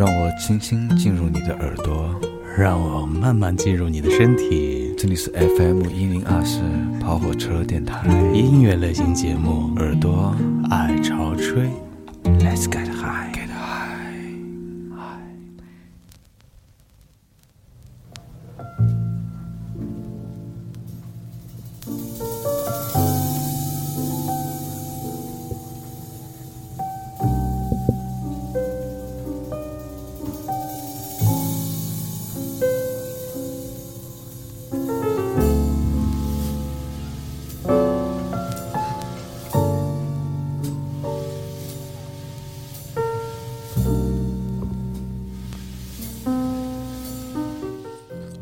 让我轻轻进入你的耳朵，让我慢慢进入你的身体。这里是 FM 一零二四跑火车电台。音乐类型节目，耳朵。爱潮吹，Let's get high。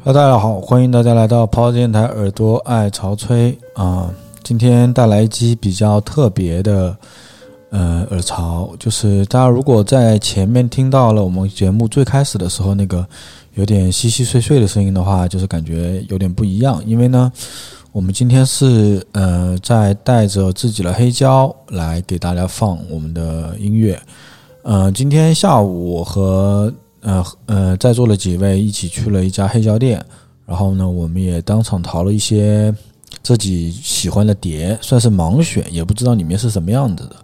大家好，欢迎大家来到跑电台，耳朵爱潮吹啊！今天带来一期比较特别的，呃，耳潮，就是大家如果在前面听到了我们节目最开始的时候那个有点稀稀碎碎的声音的话，就是感觉有点不一样，因为呢，我们今天是呃在带着自己的黑胶来给大家放我们的音乐，呃，今天下午和。呃呃，在座的几位一起去了一家黑胶店，然后呢，我们也当场淘了一些自己喜欢的碟，算是盲选，也不知道里面是什么样子的。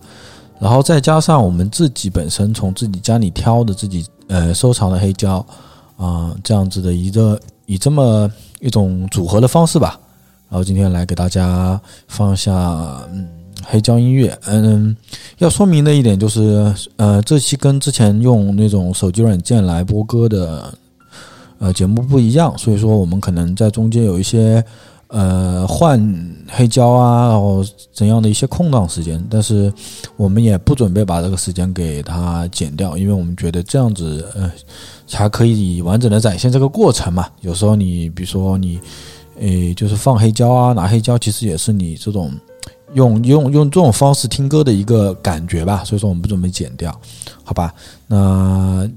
然后再加上我们自己本身从自己家里挑的自己呃收藏的黑胶啊，这样子的一个以这么一种组合的方式吧。然后今天来给大家放下嗯。黑胶音乐，嗯，要说明的一点就是，呃，这期跟之前用那种手机软件来播歌的，呃，节目不一样，所以说我们可能在中间有一些，呃，换黑胶啊，然后怎样的一些空档时间，但是我们也不准备把这个时间给它剪掉，因为我们觉得这样子，呃，才可以完整的展现这个过程嘛。有时候你比如说你，诶，就是放黑胶啊，拿黑胶，其实也是你这种。用用用这种方式听歌的一个感觉吧，所以说我们不准备剪掉，好吧？那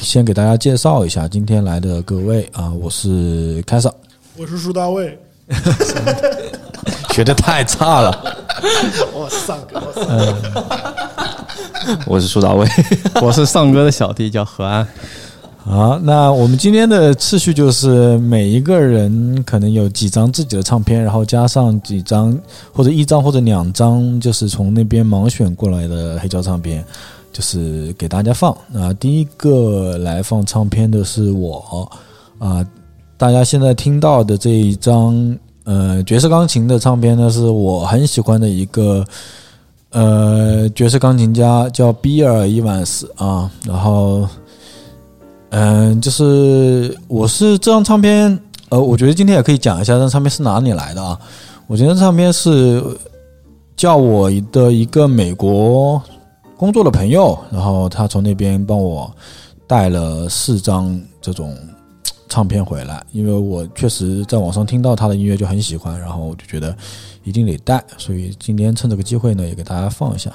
先给大家介绍一下今天来的各位啊，我是凯少，我是苏大卫，学的太差了，我上哥，我 是苏大卫，我是上哥的小弟叫何安。好，那我们今天的次序就是每一个人可能有几张自己的唱片，然后加上几张或者一张或者两张，就是从那边盲选过来的黑胶唱片，就是给大家放。那第一个来放唱片的是我啊，大家现在听到的这一张呃爵士钢琴的唱片呢，是我很喜欢的一个呃爵士钢琴家，叫比尔伊万斯啊，然后。嗯，就是我是这张唱片，呃，我觉得今天也可以讲一下这张唱片是哪里来的啊。我觉得唱片是叫我的一个美国工作的朋友，然后他从那边帮我带了四张这种唱片回来，因为我确实在网上听到他的音乐就很喜欢，然后我就觉得一定得带，所以今天趁这个机会呢，也给大家放一下。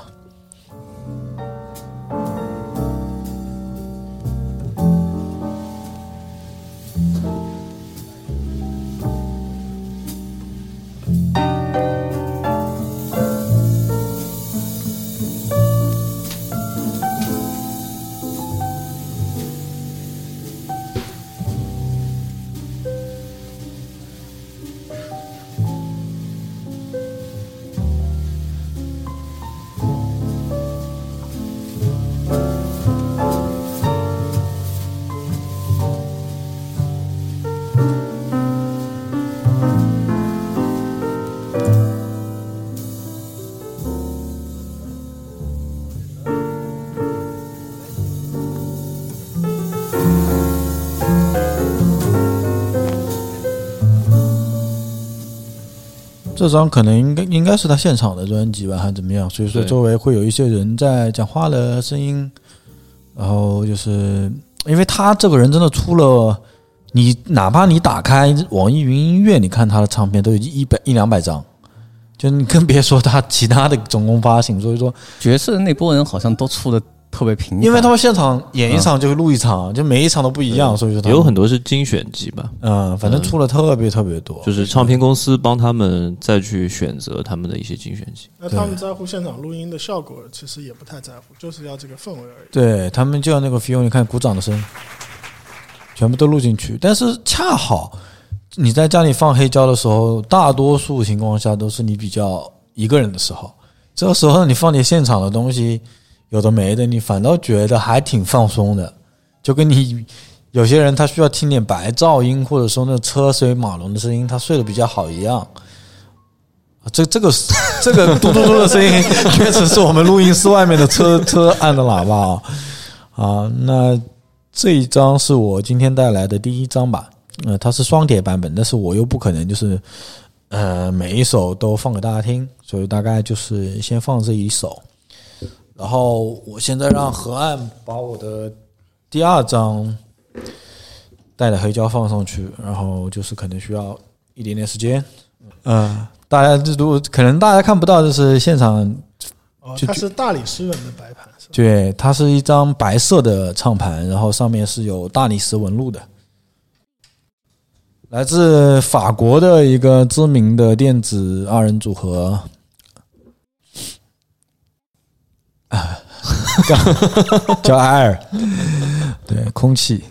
这张可能应该应该是他现场的专辑吧，还是怎么样？所以说周围会有一些人在讲话的声音，然后就是因为他这个人真的出了，你哪怕你打开网易云音乐，你看他的唱片都有一百一两百张，就你更别说他其他的总共发行。所以说，爵士的那波人好像都出的特别平凡，因为他们现场演一场就录一场，就每一场都不一样，所以说他有很多是精选集吧，嗯，反正出了特别特别多，就是唱片公司帮他们再去选择他们的一些精选集。那他们在乎现场录音的效果，其实也不太在乎，就是要这个氛围而已。对他们就要那个 feel，你看鼓掌的声，全部都录进去。但是恰好你在家里放黑胶的时候，大多数情况下都是你比较一个人的时候，这个时候你放点现场的东西，有的没的，你反倒觉得还挺放松的，就跟你有些人他需要听点白噪音，或者说那车水马龙的声音，他睡得比较好一样。这这个这个嘟嘟嘟的声音，确实是我们录音室外面的车车按的喇叭啊啊。那这一张是我今天带来的第一张吧，呃，它是双碟版本，但是我又不可能就是呃每一首都放给大家听，所以大概就是先放这一首，然后我现在让河岸把我的第二张带的黑胶放上去，然后就是可能需要一点点时间，嗯、大家这如果可能大家看不到，就是现场哦，它是大理石纹的白盘，是吧？对，它是一张白色的唱盘，然后上面是有大理石纹路的，来自法国的一个知名的电子二人组合，啊，叫叫埃尔，对，空气。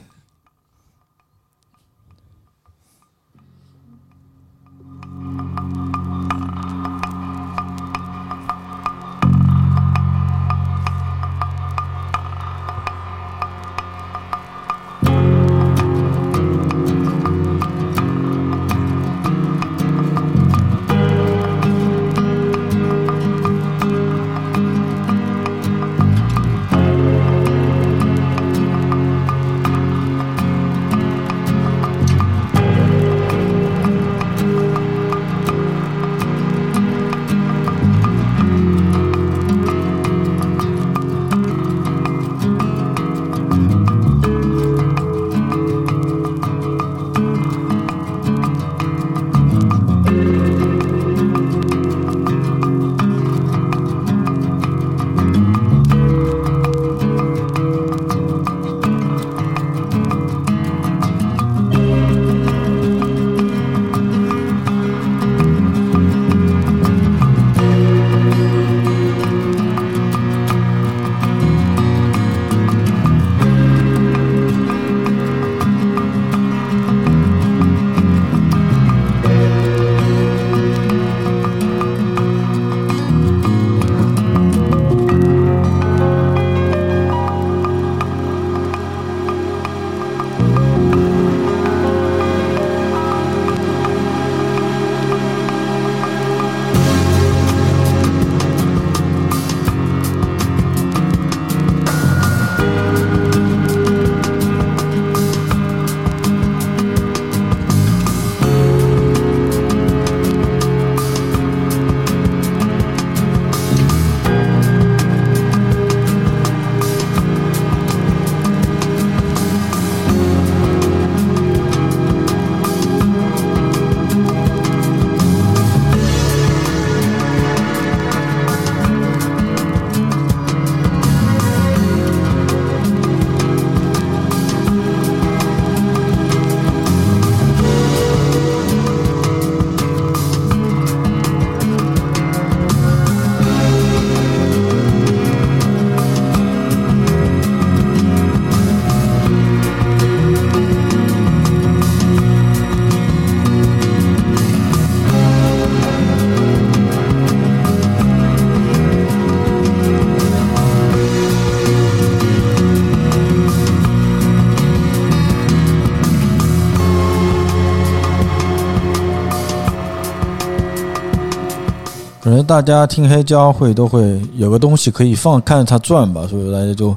大家听黑胶会都会有个东西可以放，看着它转吧，所以大家就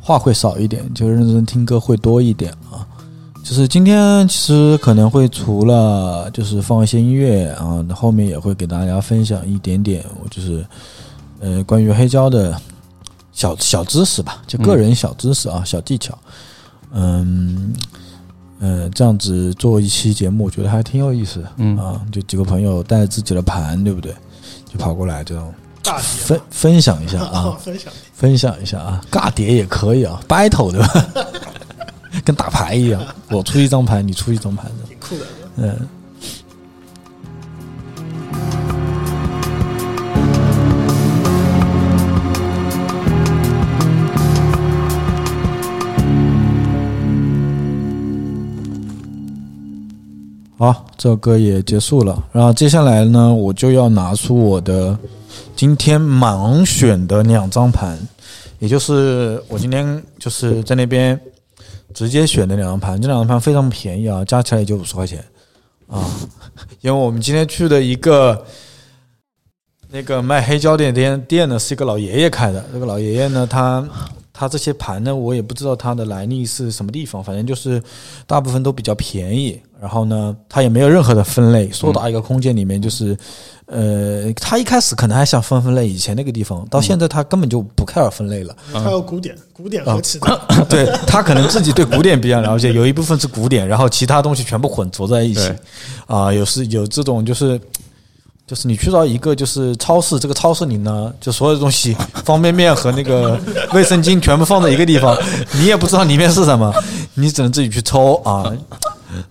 话会少一点，就认真听歌会多一点啊。就是今天其实可能会除了就是放一些音乐啊，后面也会给大家分享一点点，我就是呃关于黑胶的小小知识吧，就个人小知识啊，小技巧。嗯，呃，这样子做一期节目，我觉得还挺有意思的。嗯啊，就几个朋友带着自己的盘，对不对？就跑过来这种大碟分分享一下，啊，分享分享一下啊，尬碟也可以啊，battle 对吧？跟打牌一样，我出一张牌，你出一张牌的，挺酷的。嗯。好，这首歌也结束了。然后接下来呢，我就要拿出我的今天盲选的两张盘，也就是我今天就是在那边直接选的两张盘。这两张盘非常便宜啊，加起来也就五十块钱啊。因为我们今天去的一个那个卖黑胶店店店呢，是一个老爷爷开的。这个老爷爷呢，他他这些盘呢，我也不知道它的来历是什么地方，反正就是大部分都比较便宜。然后呢，它也没有任何的分类，缩到一个空间里面就是，呃，他一开始可能还想分分类，以前那个地方，到现在他根本就不 care 分类了。他有古典，古典和其他，对他可能自己对古典比较了解，有一部分是古典，然后其他东西全部混浊在一起。啊，有是有这种就是。就是你去到一个就是超市，这个超市里呢，就所有的东西，方便面和那个 卫生巾全部放在一个地方，你也不知道里面是什么，你只能自己去抽啊。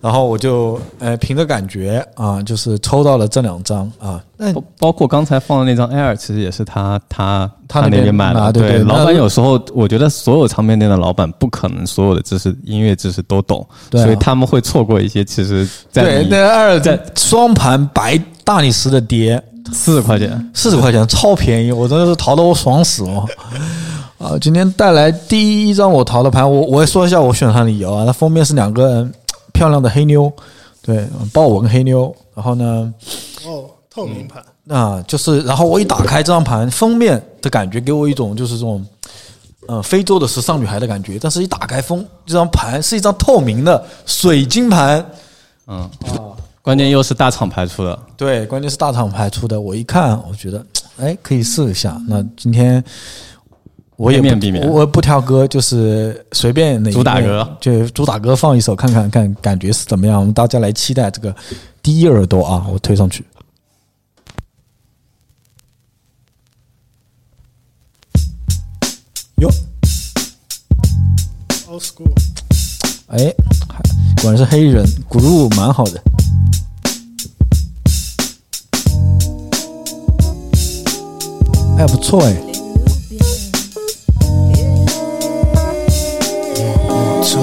然后我就呃凭着感觉啊，就是抽到了这两张啊。那包括刚才放的那张 Air，其实也是他他他那边买的。对，老板有时候我觉得所有唱片店的老板不可能所有的知识音乐知识都懂，所以他们会错过一些。其实，对那 Air 在双盘白。大理石的碟四十块钱，四十块钱超便宜，我真的是淘的我爽死了。啊，今天带来第一张我淘的盘，我我也说一下我选它的理由啊。它封面是两个漂亮的黑妞，对，豹纹黑妞。然后呢，哦，透明盘啊，就是，然后我一打开这张盘封面的感觉，给我一种就是这种，嗯，非洲的时尚女孩的感觉。但是一打开封这张盘是一张透明的水晶盘，嗯啊。关键又是大厂牌出的，对，关键是大厂牌出的。我一看，我觉得，哎，可以试一下。那今天我也面不，我不挑歌，就是随便哪主打歌，就主打歌放一首，看看看感觉是怎么样。我们大家来期待这个第一耳朵啊！我推上去，哟，old school，哎，果然是黑人，鼓路蛮好的。哎不错哎。Si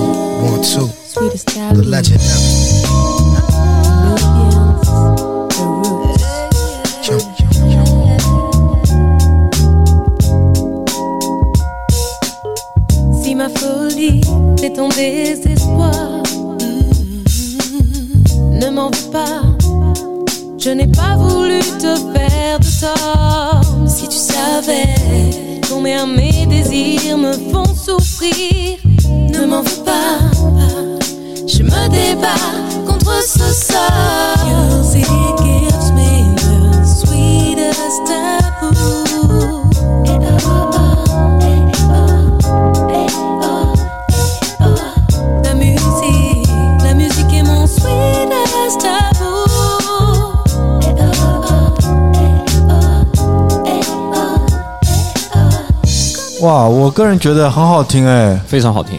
ma folie est ton désespoir, ne m'en veux pas. Je n'ai pas voulu te faire de tort. Si tu savais combien mes désirs me font souffrir, m'en veux pas. Je me débat contre ce sort. Cause it gives me the sweetest taboo. La musique, la musique est mon sweetest taboo. 哇，我个人觉得很好听哎，非常好听。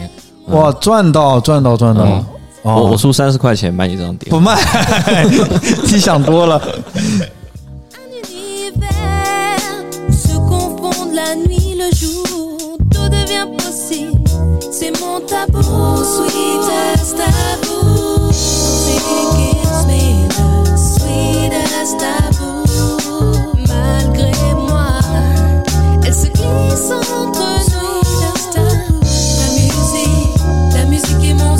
哇赚到赚到赚到。哦。我出三十块钱买你这张碟。不卖。你想多了。Stop.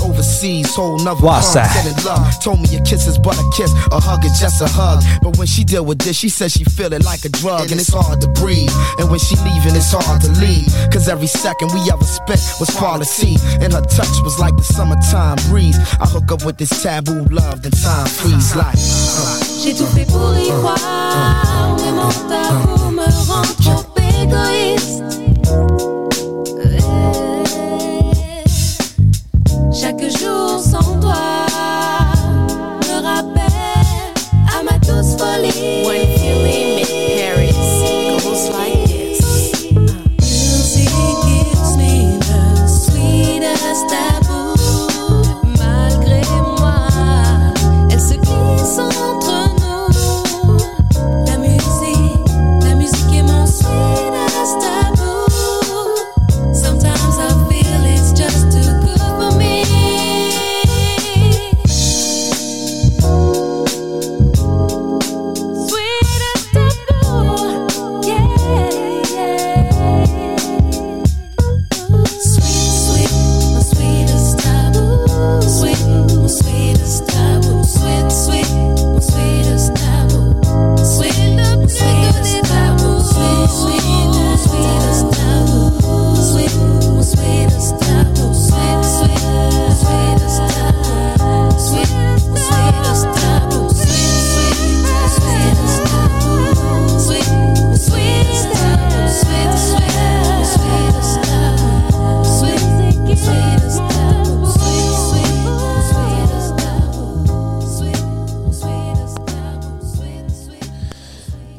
was overseas, whole nother What's in Love. Told me a kiss is but a kiss, a hug is just a hug. But when she deal with this, she says she feel it like a drug, and it's hard to breathe. And when she leaving, it's hard to leave. Cause every second we ever spent was quality, and her touch was like the summertime breeze. I hook up with this taboo love, the time freeze like. Uh. J'ai tout fait pour y uh, croire, uh, mais mon amour me rend trop égoïste.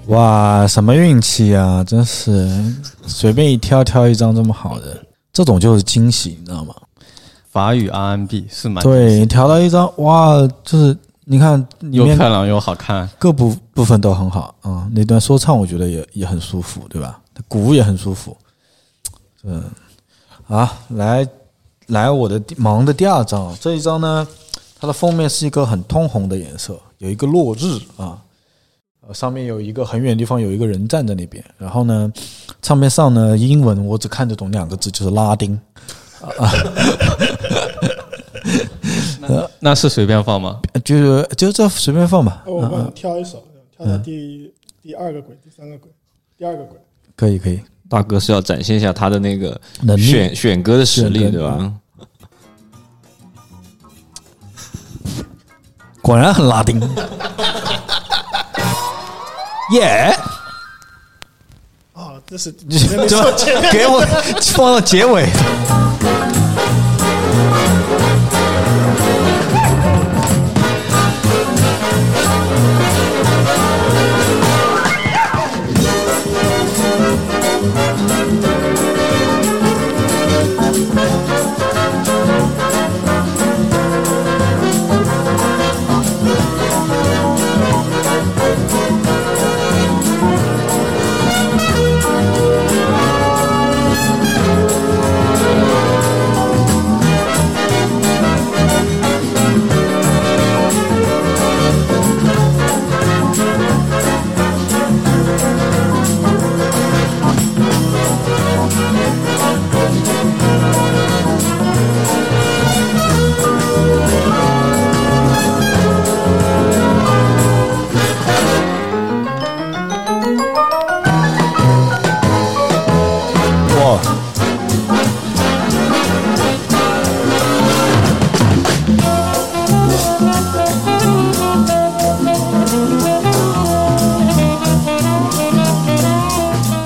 哇，什么运气啊！真是随便一挑挑一张这么好的，这种就是惊喜，你知道吗？法语 RMB 是蛮对，调到一张哇，就是你看又漂亮又好看，各部部分都很好啊、那段说唱我觉得也也很舒服，对吧？鼓也很舒服。嗯，啊，来来，我的第忙的第二张，这一张呢，它的封面是一个很通红的颜色，有一个落日啊，呃，上面有一个很远的地方有一个人站在那边，然后呢，唱片上呢英文我只看得懂两个字，就是拉丁。那是随便放吗？就是就这随便放吧，哦我帮你挑一首，挑到第第二个轨、第三个轨、第二个轨。可以可以，大哥是要展现一下他的那个选选歌的实力，对吧？果然很拉丁。耶、哦，这是你没说 给我放到结尾。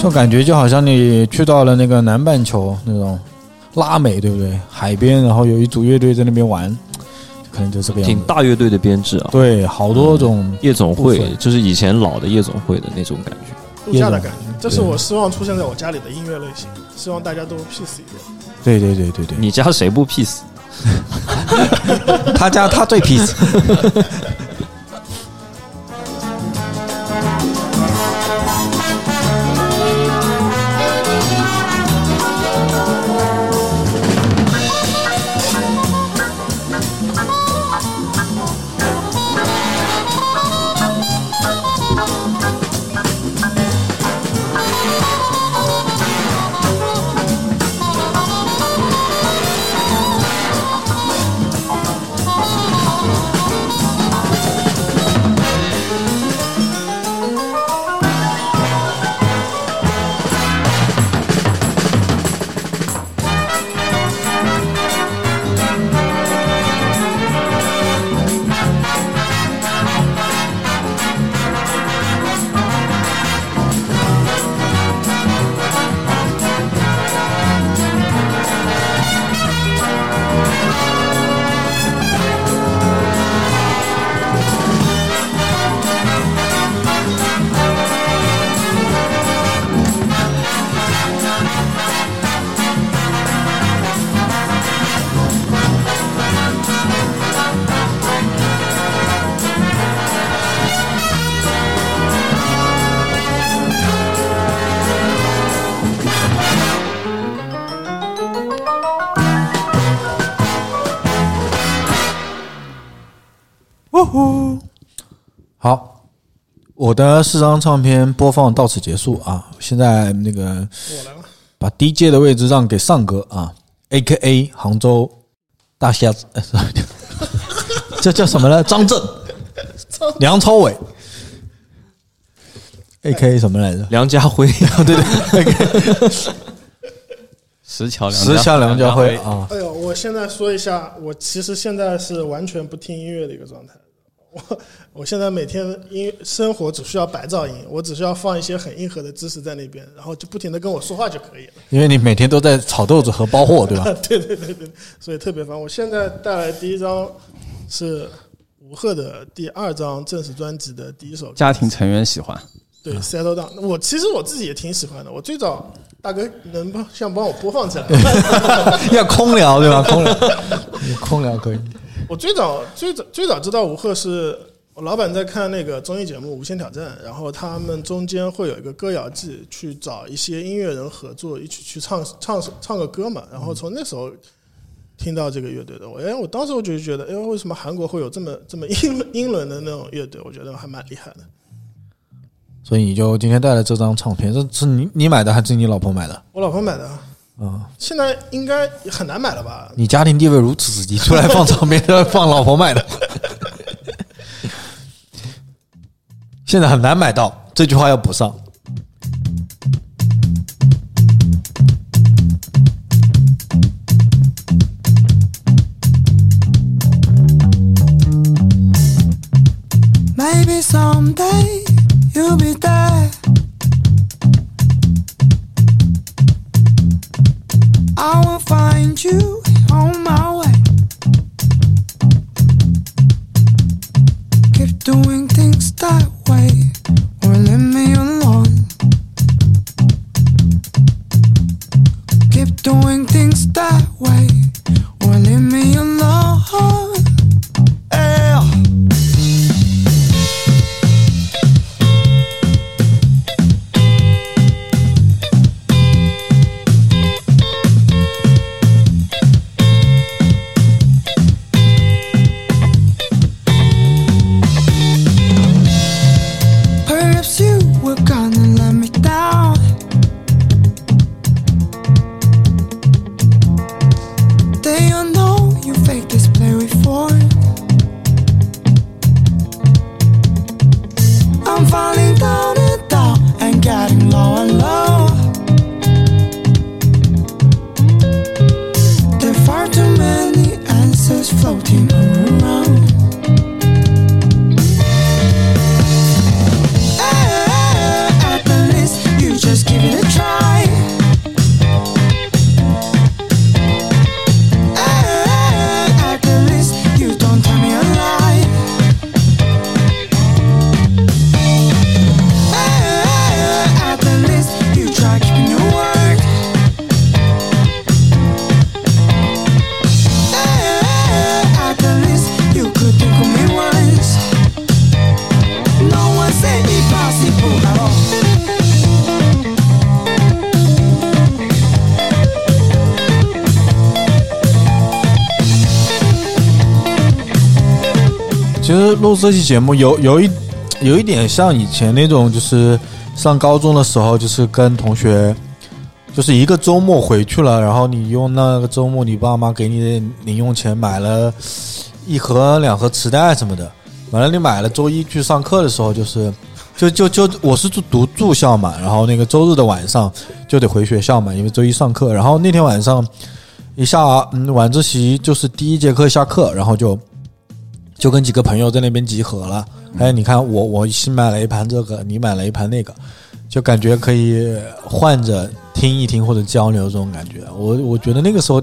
就感觉就好像你去到了那个南半球那种拉美，对不对？海边，然后有一组乐队在那边玩，可能就这个样挺。大乐队的编制啊，对，好多种夜总会就是以前老的夜总会的那种感觉。度假的感觉，这是我希望出现在我家里的音乐类型，希望大家都 peace 一点。对对对对对，你家谁不 peace？他家他最 peace。我的四张唱片播放到此结束啊！现在那个我来了，把 DJ 的位置让给上哥啊，A.K.A 杭州大虾子，呃 这叫什么呢？张震、梁朝伟，A.K.A 什么来着？梁家辉，对对，石桥梁石桥梁家辉啊，哎呦，我现在说一下，我其实现在是完全不听音乐的一个状态。我我现在每天音生活只需要白噪音，我只需要放一些很硬核的知识在那边，然后就不停的跟我说话就可以了。因为你每天都在炒豆子和包货，对吧？对对对对，所以特别烦。我现在带来第一张是吴赫的第二张正式专辑的第一首歌，家庭成员喜欢，对 Settle Down。我其实我自己也挺喜欢的。我最早大哥能帮想帮我播放起来，要空聊对吧？空聊，空聊可以。我最早最早最早知道吴赫是我老板在看那个综艺节目《无限挑战》，然后他们中间会有一个歌谣季，去找一些音乐人合作，一起去唱唱唱个歌嘛。然后从那时候听到这个乐队的，我哎，我当时我就觉得，哎，为什么韩国会有这么这么英英伦的那种乐队？我觉得还蛮厉害的。所以你就今天带来这张唱片，这是你你买的还是你老婆买的？我老婆买的，啊、现在应该很难买了吧？你家庭地位如此之低，出来放唱片都要放老婆买的，现在很难买到，这句话要补上。Maybe someday you'll be there. I will find you on my way. Keep doing things that way, 这期节目有有一有一点像以前那种，就是上高中的时候，就是跟同学，就是一个周末回去了，然后你用那个周末你爸妈给你的零用钱买了一盒两盒磁带什么的，完了你买了，周一去上课的时候就是。就就就我是住读住校嘛，然后那个周日的晚上就得回学校嘛，因为周一上课。然后那天晚上一下嗯晚自习就是第一节课下课，然后就就跟几个朋友在那边集合了。哎，你看我我新买了一盘这个，你买了一盘那个，就感觉可以换着听一听或者交流这种感觉。我我觉得那个时候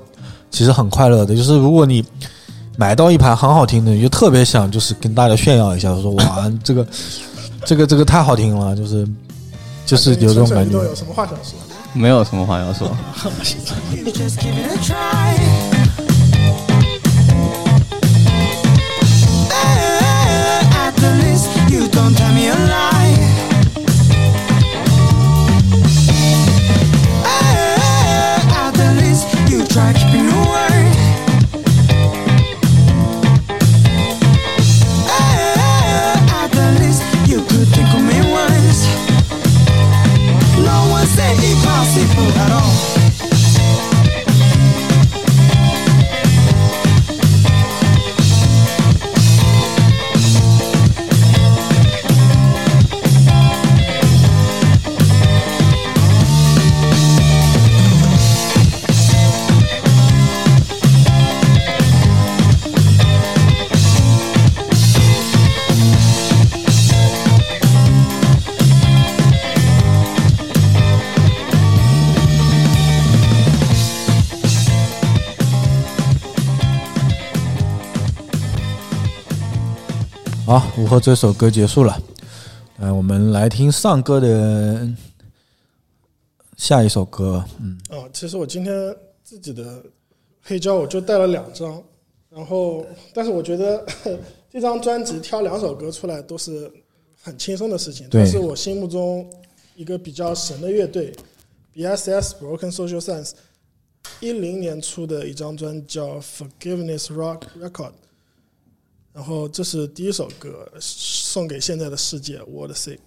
其实很快乐的，就是如果你买到一盘很好听的，你就特别想就是跟大家炫耀一下，说哇这个 这个这个太好听了，就是就是有这种感觉。有什么话想说？没有什么话要说。track. 好，午后这首歌结束了，呃，我们来听上歌的下一首歌。嗯，啊，其实我今天自己的黑胶我就带了两张，然后但是我觉得 这张专辑挑两首歌出来都是很轻松的事情。对这是我心目中一个比较神的乐队，BSS Broken Social Science，一零年出的一张专辑叫《Forgiveness Rock Record》，然后这是第一首歌，送给现在的世界，World Sick。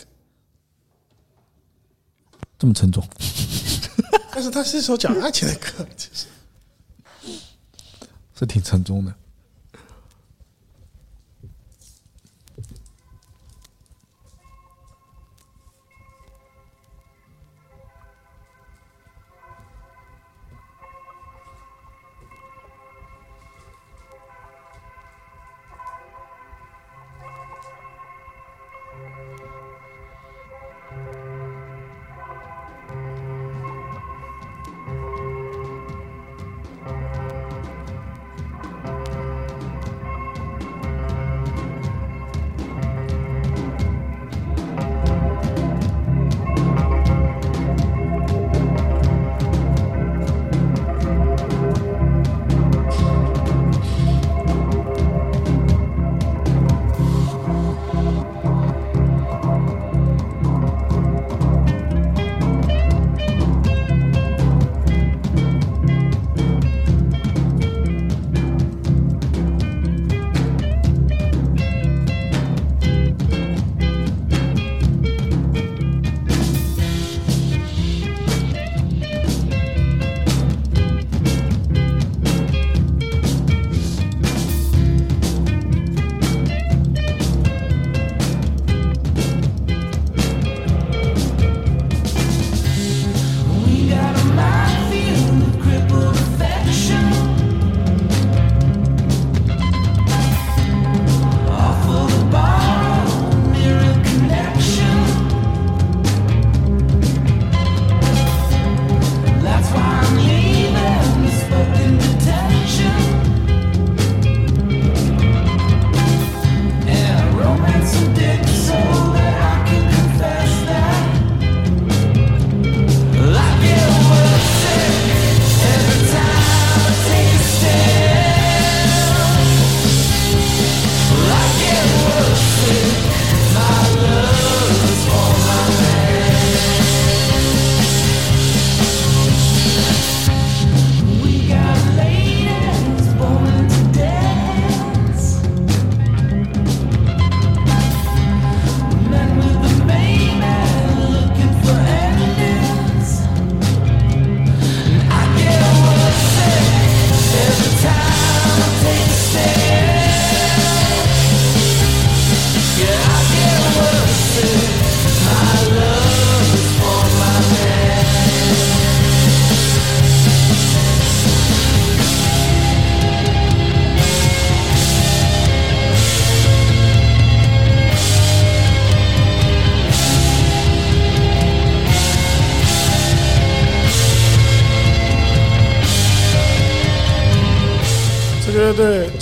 这么沉重，但是它是一首讲爱情的歌，其实。是挺沉重的。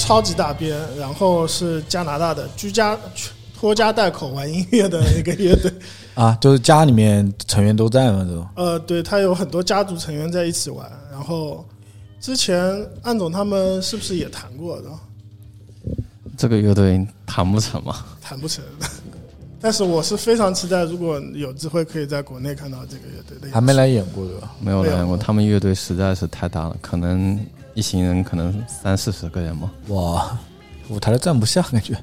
超级大编，然后是加拿大的居家拖家带口玩音乐的一个乐队。啊，就是家里面成员都在嘛，这种。呃，对他有很多家族成员在一起玩，然后之前安总他们是不是也谈过的？这个乐队谈不成嘛？谈不成。但是我是非常期待，如果有机会可以在国内看到这个乐队的，还没来演过对吧？没有没有来过，他们乐队实在是太大了，可能一行人可能三四十个人嘛。哇，舞台都站不下，感觉。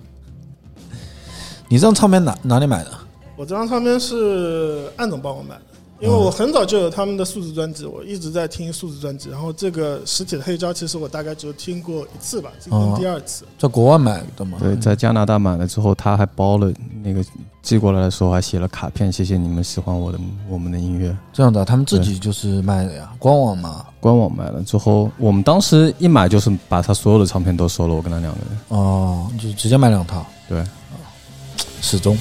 你这张唱片哪哪里买的？我这张唱片是安总帮我买的，因为我很早就有他们的数字专辑，我一直在听数字专辑。然后这个实体的黑胶，其实我大概只有听过一次吧，今天第二次。在国外买的吗？对，在加拿大买了之后，他还包了那个寄过来的时候还写了卡片，谢谢你们喜欢我的我们的音乐。这样的，他们自己就是卖的呀，官网嘛。官网买了之后，我们当时一买就是把他所有的唱片都收了，我跟他两个人。哦，就直接买两套，对，始终。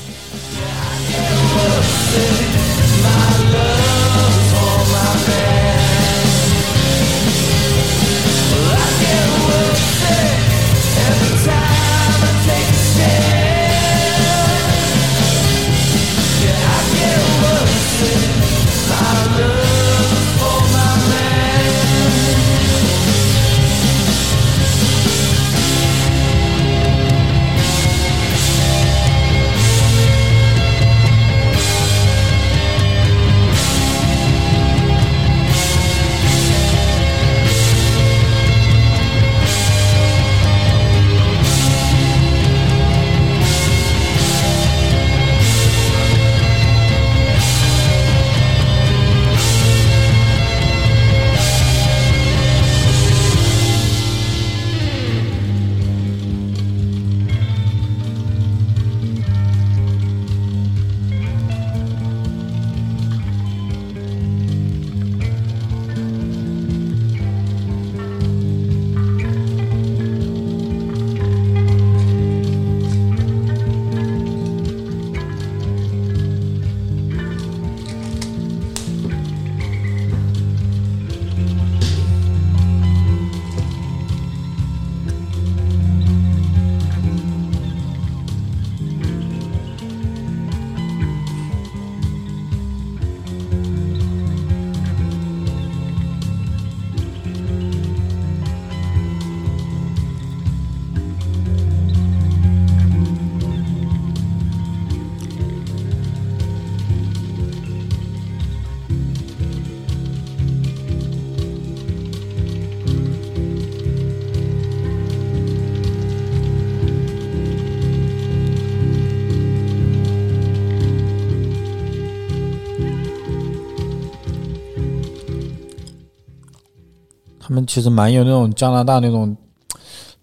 们其实蛮有那种加拿大那种，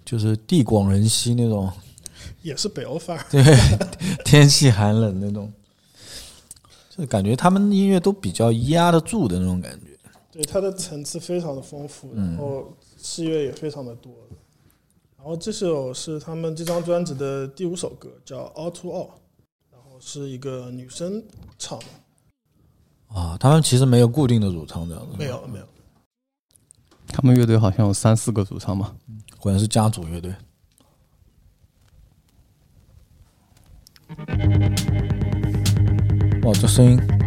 就是地广人稀那种，也是北欧范儿。对，天气寒冷那种，就感觉他们音乐都比较压得住的那种感觉。对，它的层次非常的丰富，然后器乐也非常的多。然后这首是他们这张专辑的第五首歌，叫《All to All》，然后是一个女生唱的。啊，他们其实没有固定的主唱这样子，没有没有。他们乐队好像有三四个主唱嘛，果然是家族乐队。哇，这声音！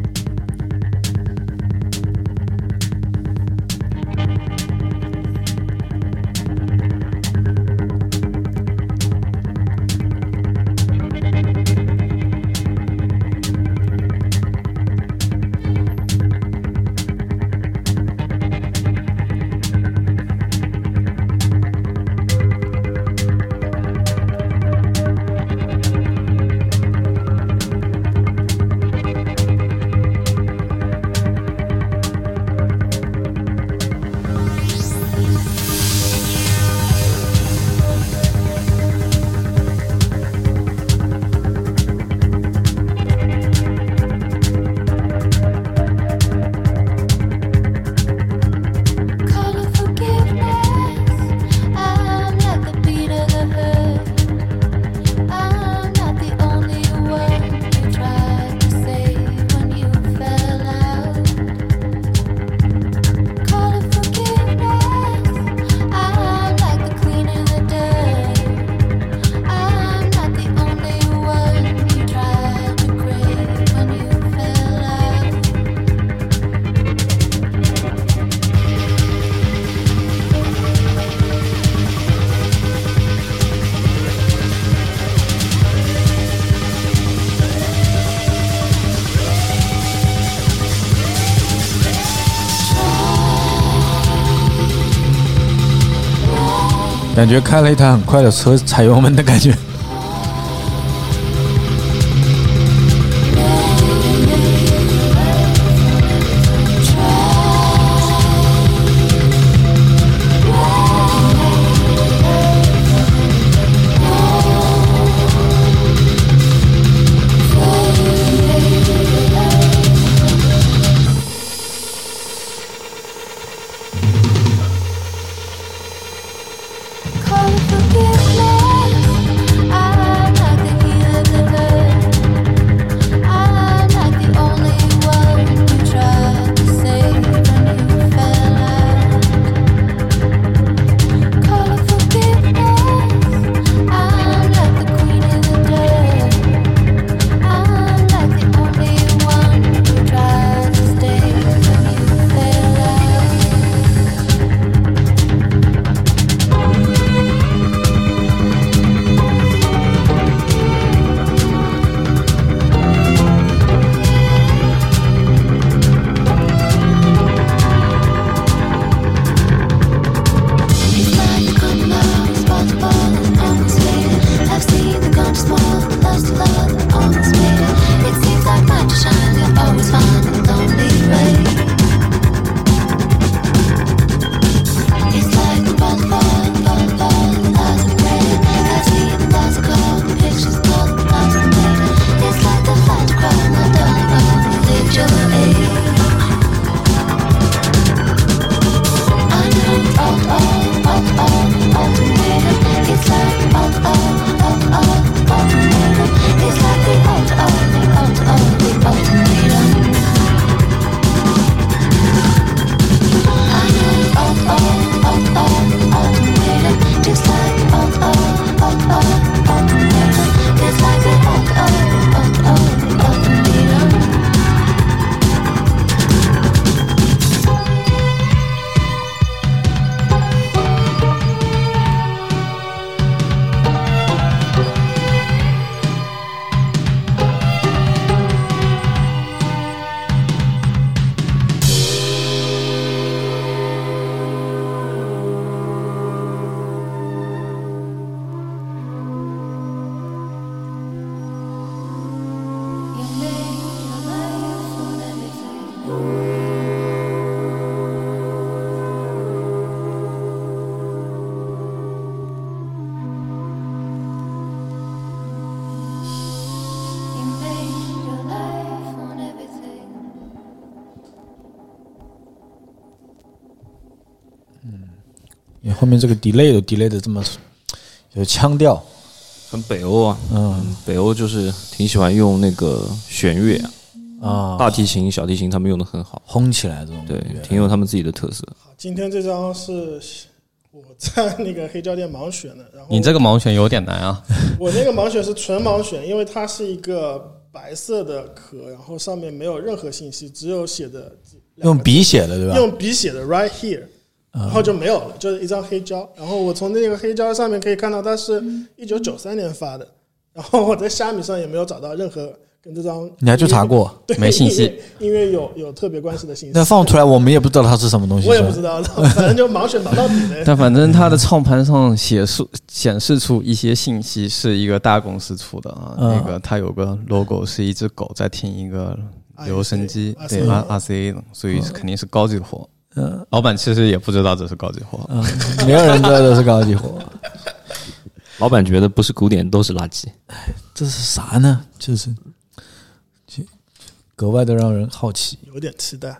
感觉开了一台很快的车，踩油门的感觉。后面这个 delay 都 delay 的这么有腔调，很北欧啊，嗯。北欧就是挺喜欢用那个弦乐啊，啊，大提琴、小提琴他们用的很好，轰起来这种对，挺有他们自己的特色。今天这张是我在那个黑胶店盲选的，然后你这个盲选有点难啊。我那个盲选是纯盲选，因为它是一个白色的壳，然后上面没有任何信息，只有写的用笔写的对吧？用笔写的 right here，然后就没有了，就是一张黑胶。然后我从那个黑胶上面可以看到，它是一九九三年发的。然后我在虾米上也没有找到任何跟这张你还去查过？对没信息因为有有特别关系的信息。那放出来我们也不知道它是什么东西，我也不知道，反正就盲选盲到底的。但反正它的唱盘上显示显示出一些信息，是一个大公司出的啊。嗯那个它有个 logo 是一只狗在听一个留声机，对 R R C A 的，所以肯定是高级货。嗯老板其实也不知道这是高级货，嗯，没有人知道这是高级货，老板觉得不是古典都是垃圾，这是啥呢？就是就格外的让人好奇。有点期待。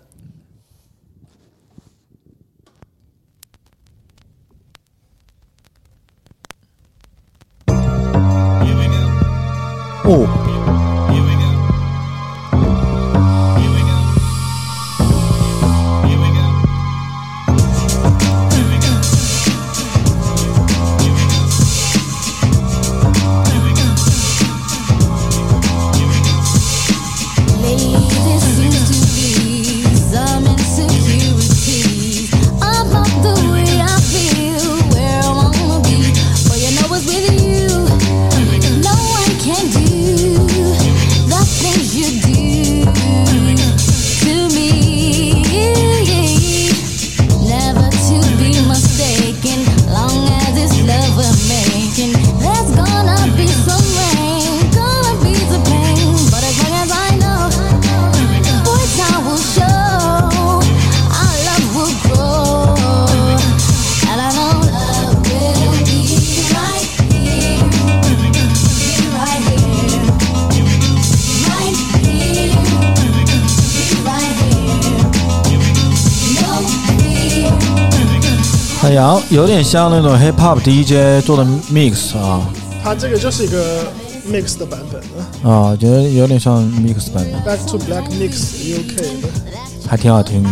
哦海洋有点像那种 hip hop DJ 做的 mix 啊它这个就是一个 mix 的版本啊我，觉得有点像 mix 版本，，Back to Black Mix UK 的。还挺好听的。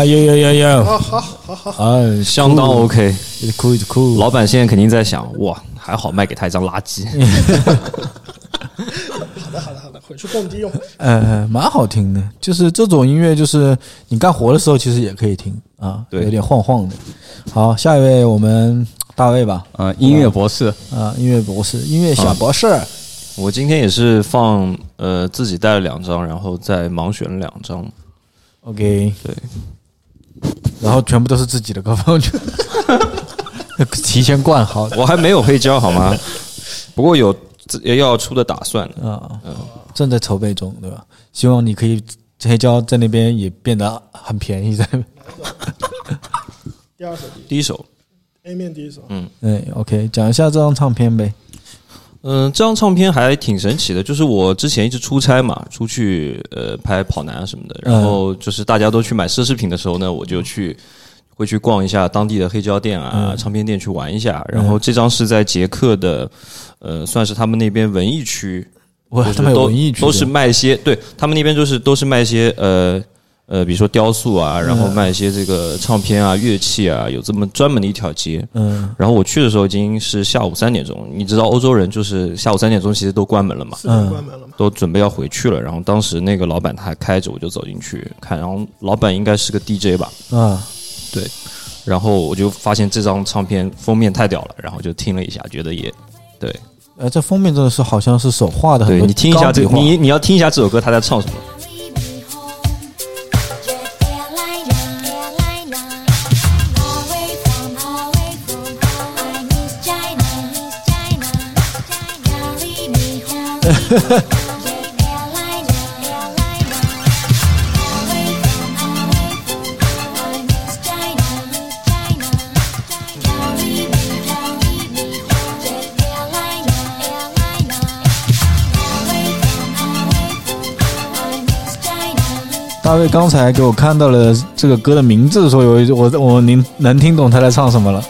啊，有有有有，好好好好。好，啊，相当 OK。酷酷，老板现在肯定在想，哇，还好卖给他一张垃圾。好的好的好的，回去蹦迪用。呃，蛮好听的，就是这种音乐，就是你干活的时候其实也可以听啊，对。有点晃晃的。好，下一位我们大卫吧，啊，音乐博士，啊，音乐博士，音乐小博士，我今天也是放呃自己带了两张，然后再盲选了两张。OK，对，然后全部都是自己的歌放去，提前灌好我还没有黑胶好吗？不过有自要出的打算的。啊，正在筹备中，对吧？希望你可以黑胶在那边也变得很便宜，在那边第二首第第一首，A 面第一首，对，OK，讲一下这张唱片呗。嗯、这张唱片还挺神奇的，就是我之前一直出差嘛，出去呃拍跑男啊什么的，然后就是大家都去买奢侈品的时候呢，我就去会去逛一下当地的黑胶店啊、唱片店去玩一下。然后这张是在捷克的，呃，算是他们那边文艺区，哇，他们有就是都都是卖一些，对他们那边就是都是卖一些呃呃，比如说雕塑啊，然后卖一些这个唱片啊、乐器啊，有这么专门的一条街。嗯然后我去的时候已经是下午三点钟，你知道欧洲人就是下午三点钟其实都关门了嘛，嗯关门了嘛。都准备要回去了。然后当时那个老板他还开着，我就走进去看，然后老板应该是个 DJ 吧，啊，对然后我就发现这张唱片封面太屌了，然后就听了一下，觉得也对呃，这封面真的是好像是手画的，很多对，你听一下这你你要听一下这首歌他在唱什么。大卫刚才给我看到了这个歌的名字的时候，有一我我您能听懂他在唱什么了。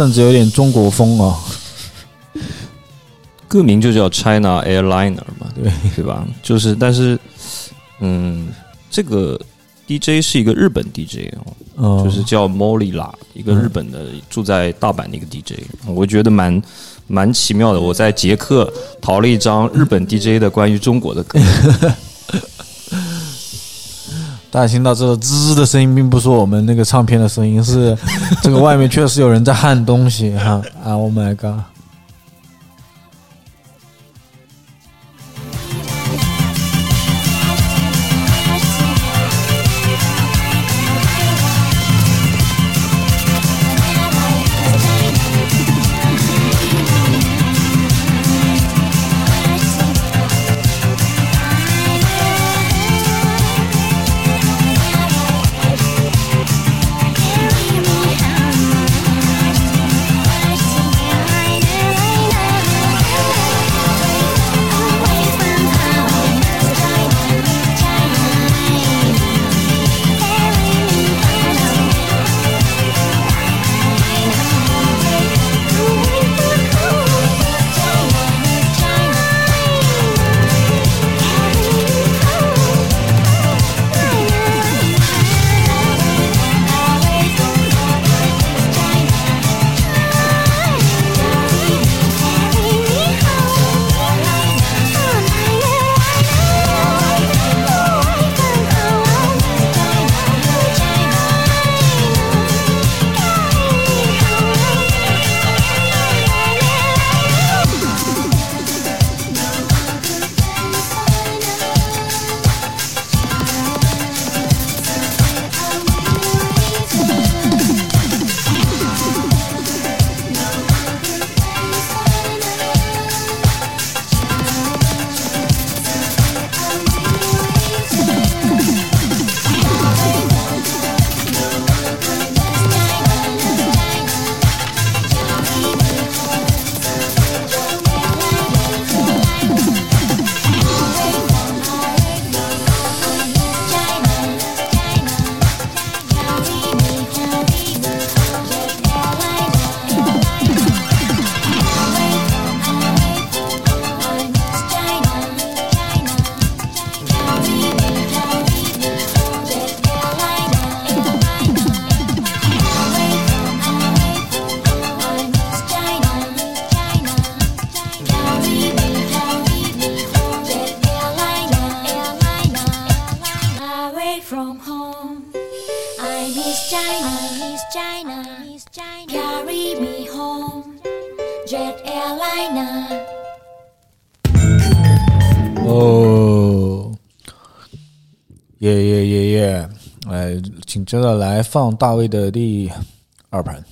甚至有点中国风哦。歌名就叫 China Airliner 嘛，对对吧？就是，但是，嗯，这个 DJ 是一个日本 DJ 哦，嗯，就是叫 Molly 啦，一个日本的住在大阪的一个 DJ，我觉得蛮蛮奇妙的。我在捷克淘了一张日本 DJ 的关于中国的歌，大家听到这个滋滋的声音，并不是我们那个唱片的声音，是这个外面确实有人在焊东西哈啊！Oh my god！接着来放大卫的第二盘。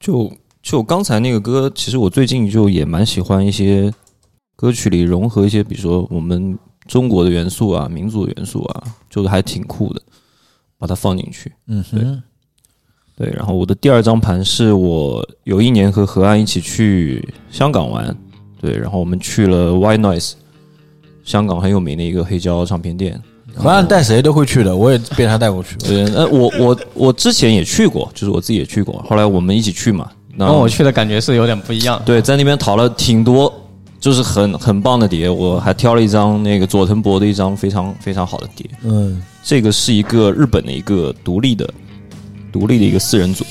就就刚才那个歌，其实我最近就也蛮喜欢一些歌曲里融合一些，比如说我们中国的元素啊、民族的元素啊，就是还挺酷的，把它放进去。嗯哼，对，然后我的第二张盘是我有一年和何安一起去香港玩，对，然后我们去了 White Noise，香港很有名的一个黑胶唱片店。河岸带谁都会去的，我也被他带过去。对，呃，我我我之前也去过，就是我自己也去过，后来我们一起去嘛，那跟我去的感觉是有点不一样。对，在那边淘了挺多，就是很很棒的碟，我还挑了一张那个佐藤博的一张非常非常好的碟，嗯，这个是一个日本的一个独立的独立的一个四人组。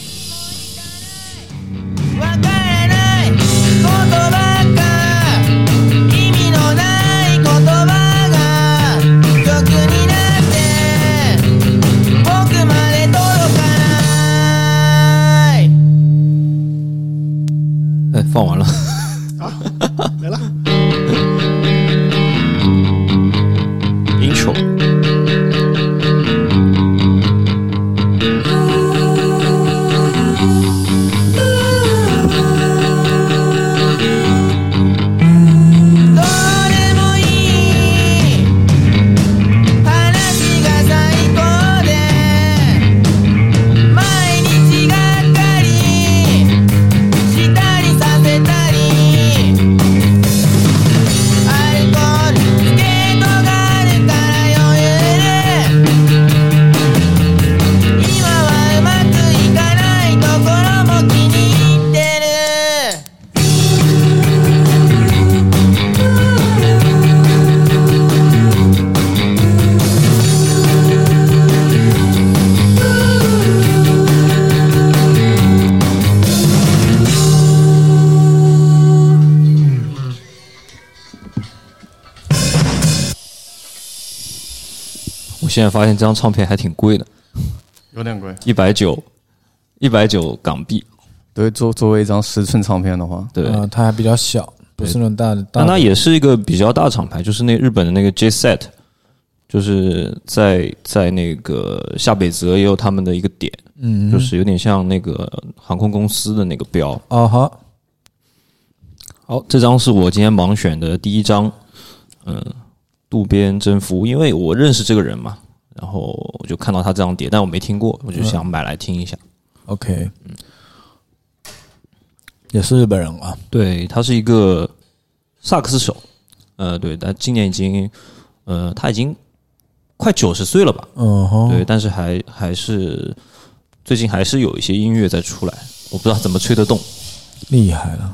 现在发现这张唱片还挺贵的，有点贵。一百九，一百九港币。对，作作为一张十寸唱片的话，对，啊，它还比较小，不是那种大的。但它也是一个比较大厂牌，就是那日本的那个 J Set，就是在在那个下北泽也有他们的一个点，嗯，就是有点像那个航空公司的那个标。哦好，好，这张是我今天盲选的第一张，嗯，渡边真夫，因为我认识这个人嘛，然后我就看到他这张碟，但我没听过，我就想买来听一下。OK，也是日本人啊。对他是一个萨克斯手，呃，对，但今年已经，呃，他已经快九十岁了吧？嗯哼，对，但是还还是最近还是有一些音乐在出来，我不知道怎么吹得动。厉害了。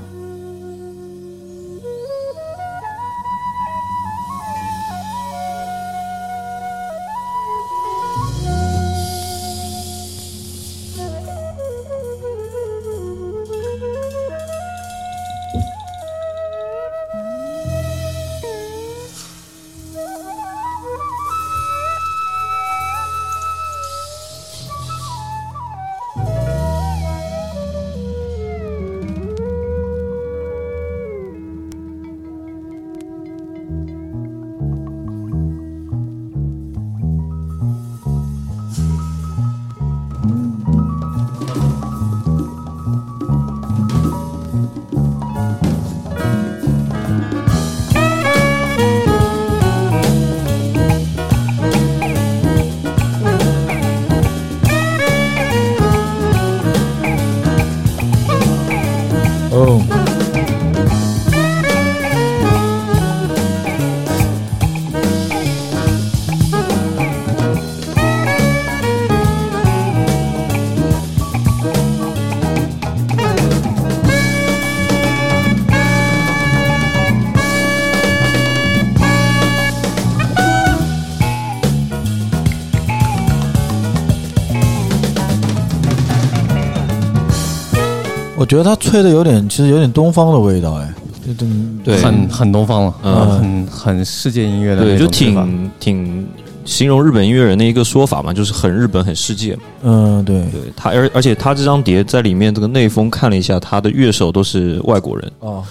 觉得他吹的有点，其实有点东方的味道，哎，对对很很东方了，嗯。很很世界音乐的对，就挺挺形容日本音乐人的一个说法嘛，就是很日本很世界。嗯，对。对他，而而且他这张碟在里面这个内封看了一下，他的乐手都是外国人，哦，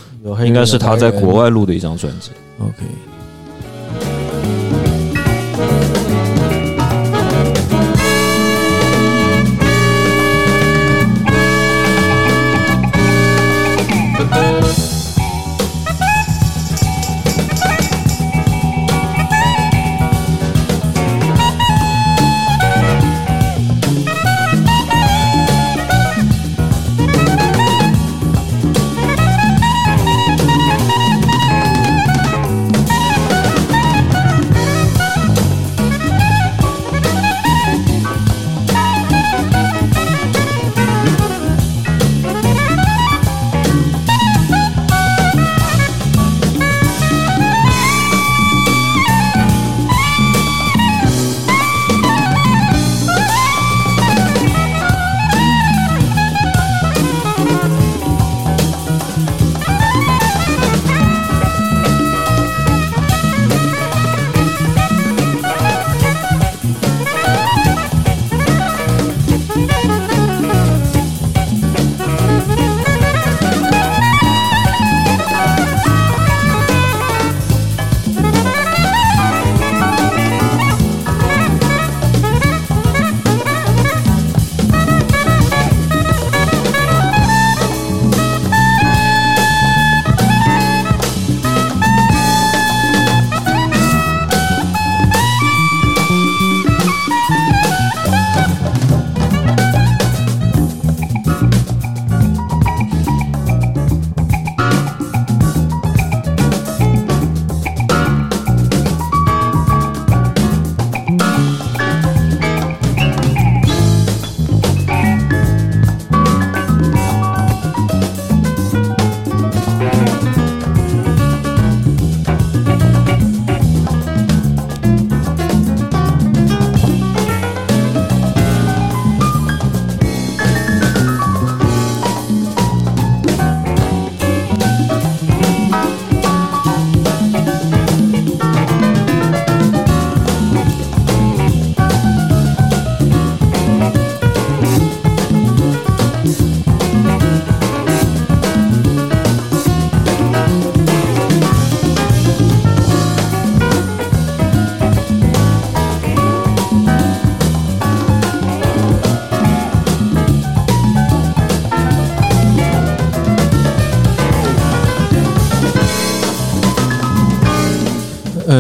应该是他在国。外录的一张专辑。OK，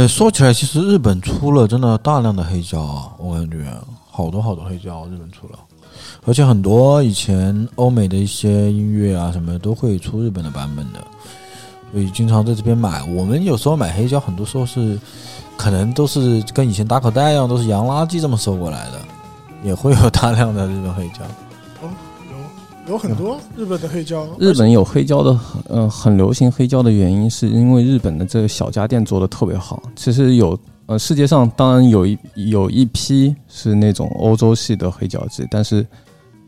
说起来，其实日本出了真的大量的黑胶啊，我感觉好多好多黑胶，日本出了，而且很多以前欧美的一些音乐啊什么都会出日本的版本的，所以经常在这边买。我们有时候买黑胶，很多时候是可能都是跟以前打口袋一样，都是洋垃圾这么收过来的，也会有大量的日本黑胶。哦有有很多日本的黑胶，日本有黑胶的，嗯、很流行黑胶的原因是因为日本的这个小家电做的特别好。其实有，呃，世界上当然有一有一批是那种欧洲系的黑胶机，但是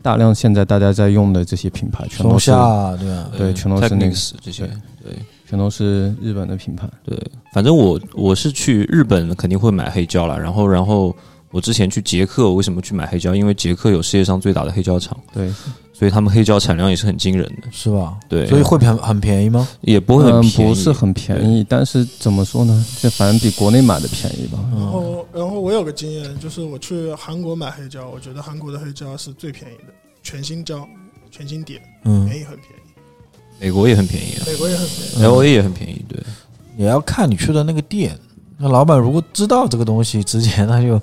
大量现在大家在用的这些品牌全都是下对吧？对全都是那个这些，对全都是日本的品牌。对，反正我我是去日本肯定会买黑胶了，然后然后我之前去捷克，我为什么去买黑胶？因为捷克有世界上最大的黑胶厂，对，所以他们黑胶产量也是很惊人的，是吧？对，所以会很很便宜吗？也不会很嗯，便宜，不是很便宜，但是怎么说呢？这反正比国内买的便宜吧。然后，然后我有个经验，就是我去韩国买黑胶，我觉得韩国的黑胶是最便宜的，全新胶、全新碟，嗯便，宜很便宜，美国也很便宜啊美国也很便宜。，L A 也很便宜，对，也要看你去的那个店。那老板如果知道这个东西值钱，他 就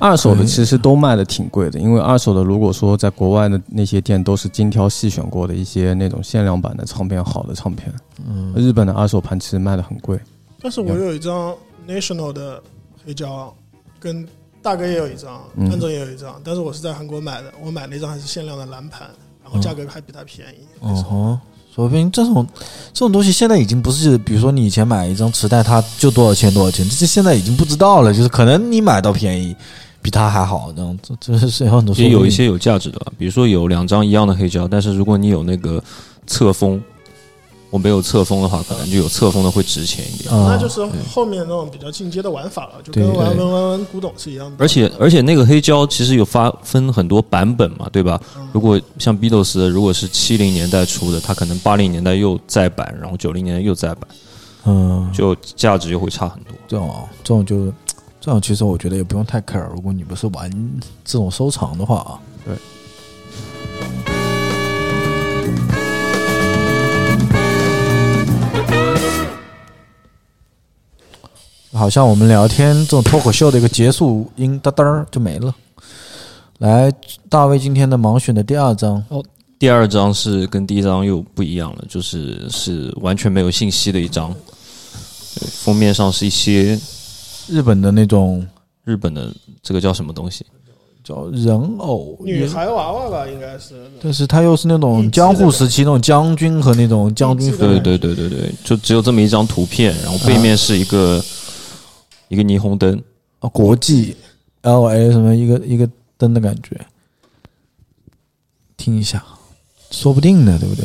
二手的其实都卖的挺贵的，因为二手的如果说在国外的那些店都是精挑细选过的一些那种限量版的唱片，好的唱片。嗯，日本的二手盘其实卖的很贵。但是我有一张 National 的黑胶，跟大哥也有一张，嗯安总也有一张，但是我是在韩国买的，我买那张还是限量的蓝盘，然后价格还比它便宜。哦吼，说不定这种这种东西现在已经不是，比如说你以前买一张磁带，它就多少钱多少钱，这现在已经不知道了，就是可能你买到便宜，比它还好，这 样这这是有很多也有一些有价值的吧，比如说有两张一样的黑胶，但是如果你有那个侧封，我没有侧风的话，可能就有侧风的会值钱一点。啊，那就是后面那种比较进阶的玩法了，就对跟玩玩玩玩古董是一样的。而且而且那个黑胶其实有发分很多版本嘛，对吧？如果像 Beatles，如果是七零年代出的，它可能八零年代又再版，然后九零年代又再版，嗯，就价值就会差很多。这种这种就这种，其实我觉得也不用太 care。如果你不是玩这种收藏的话啊，对。好像我们聊天这种脱口秀的一个结束音，哒哒儿就没了。来，大卫今天的盲选的第二张，第二张是跟第一张又不一样了，就是是完全没有信息的一张。封面上是一些日本的那种日本的这个叫什么东西？叫人偶，女孩娃娃吧，应该是。但是它又是那种江户时期那种将军和那种将军服对对对对对，就只有这么一张图片，然后背面是一个、一个霓虹灯，啊，国际 L A 什么一个一个灯的感觉，听一下，说不定呢，对不对？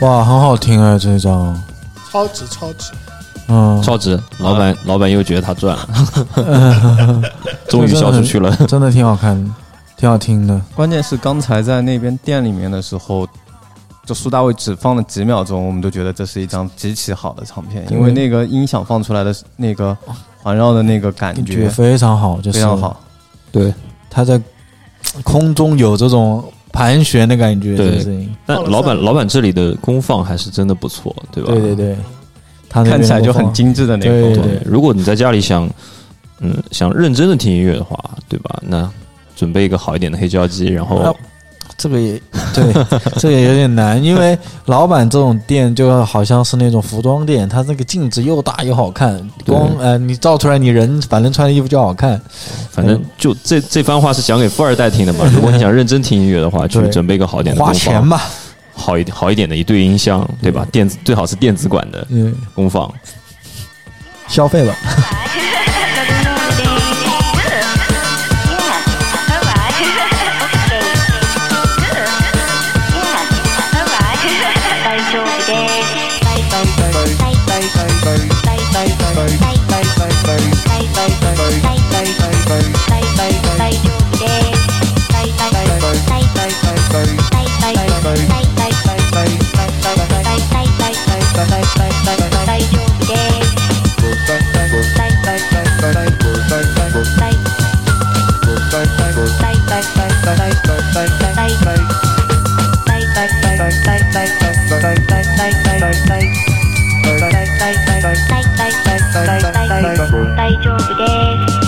哇，很好听哎，这一张，超值超值，嗯，超值，老板、老板又觉得他赚了，终于销出去了。真的挺好看的，挺好听的。关键是刚才在那边店里面的时候，就苏大卫只放了几秒钟，我们都觉得这是一张极其好的唱片，因为那个音响放出来的那个环绕的那个感感觉觉非常好，就是非常好。对，它在空中有这种盘旋的感觉，对。声音，但老板老板这里的功放还是真的不错，对吧？对对对，它看起来就很精致的那个对如果你在家里想，嗯，想认真的听音乐的话，对吧？那准备一个好一点的黑胶机，然后啊这个也 对，这个也有点难，因为老板这种店就好像是那种服装店，它那个镜子又大又好看，光呃你照出来你人反正穿的衣服就好看，反正就这这番话是讲给富二代听的嘛。如果你想认真听音乐的话，去 对准备一个好一点的花钱吧，好一点好一点的一对音箱，对吧？电子最好是电子管的嗯，功放。消费吧。大丈夫です。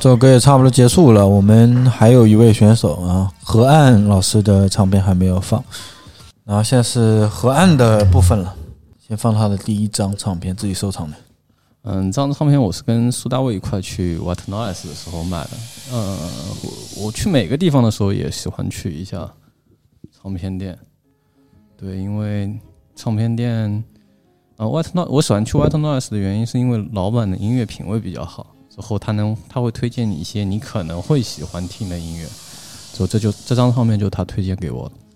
这首歌也差不多结束了。我们还有一位选手啊，河岸老师的唱片还没有放，然后现在是河岸的部分了。先放他的第一张唱片，自己收藏的。嗯，这张唱片我是跟苏大卫一块去 What Noise 的时候买的。嗯，我我去每个地方的时候也喜欢去一下唱片店。对，因为唱片店，啊，White Noise，我喜欢去 White Noise 的原因是因为老板的音乐品味比较好，然后他能他会推荐你一些你可能会喜欢听的音乐。就这就这张唱片就他推荐给我的。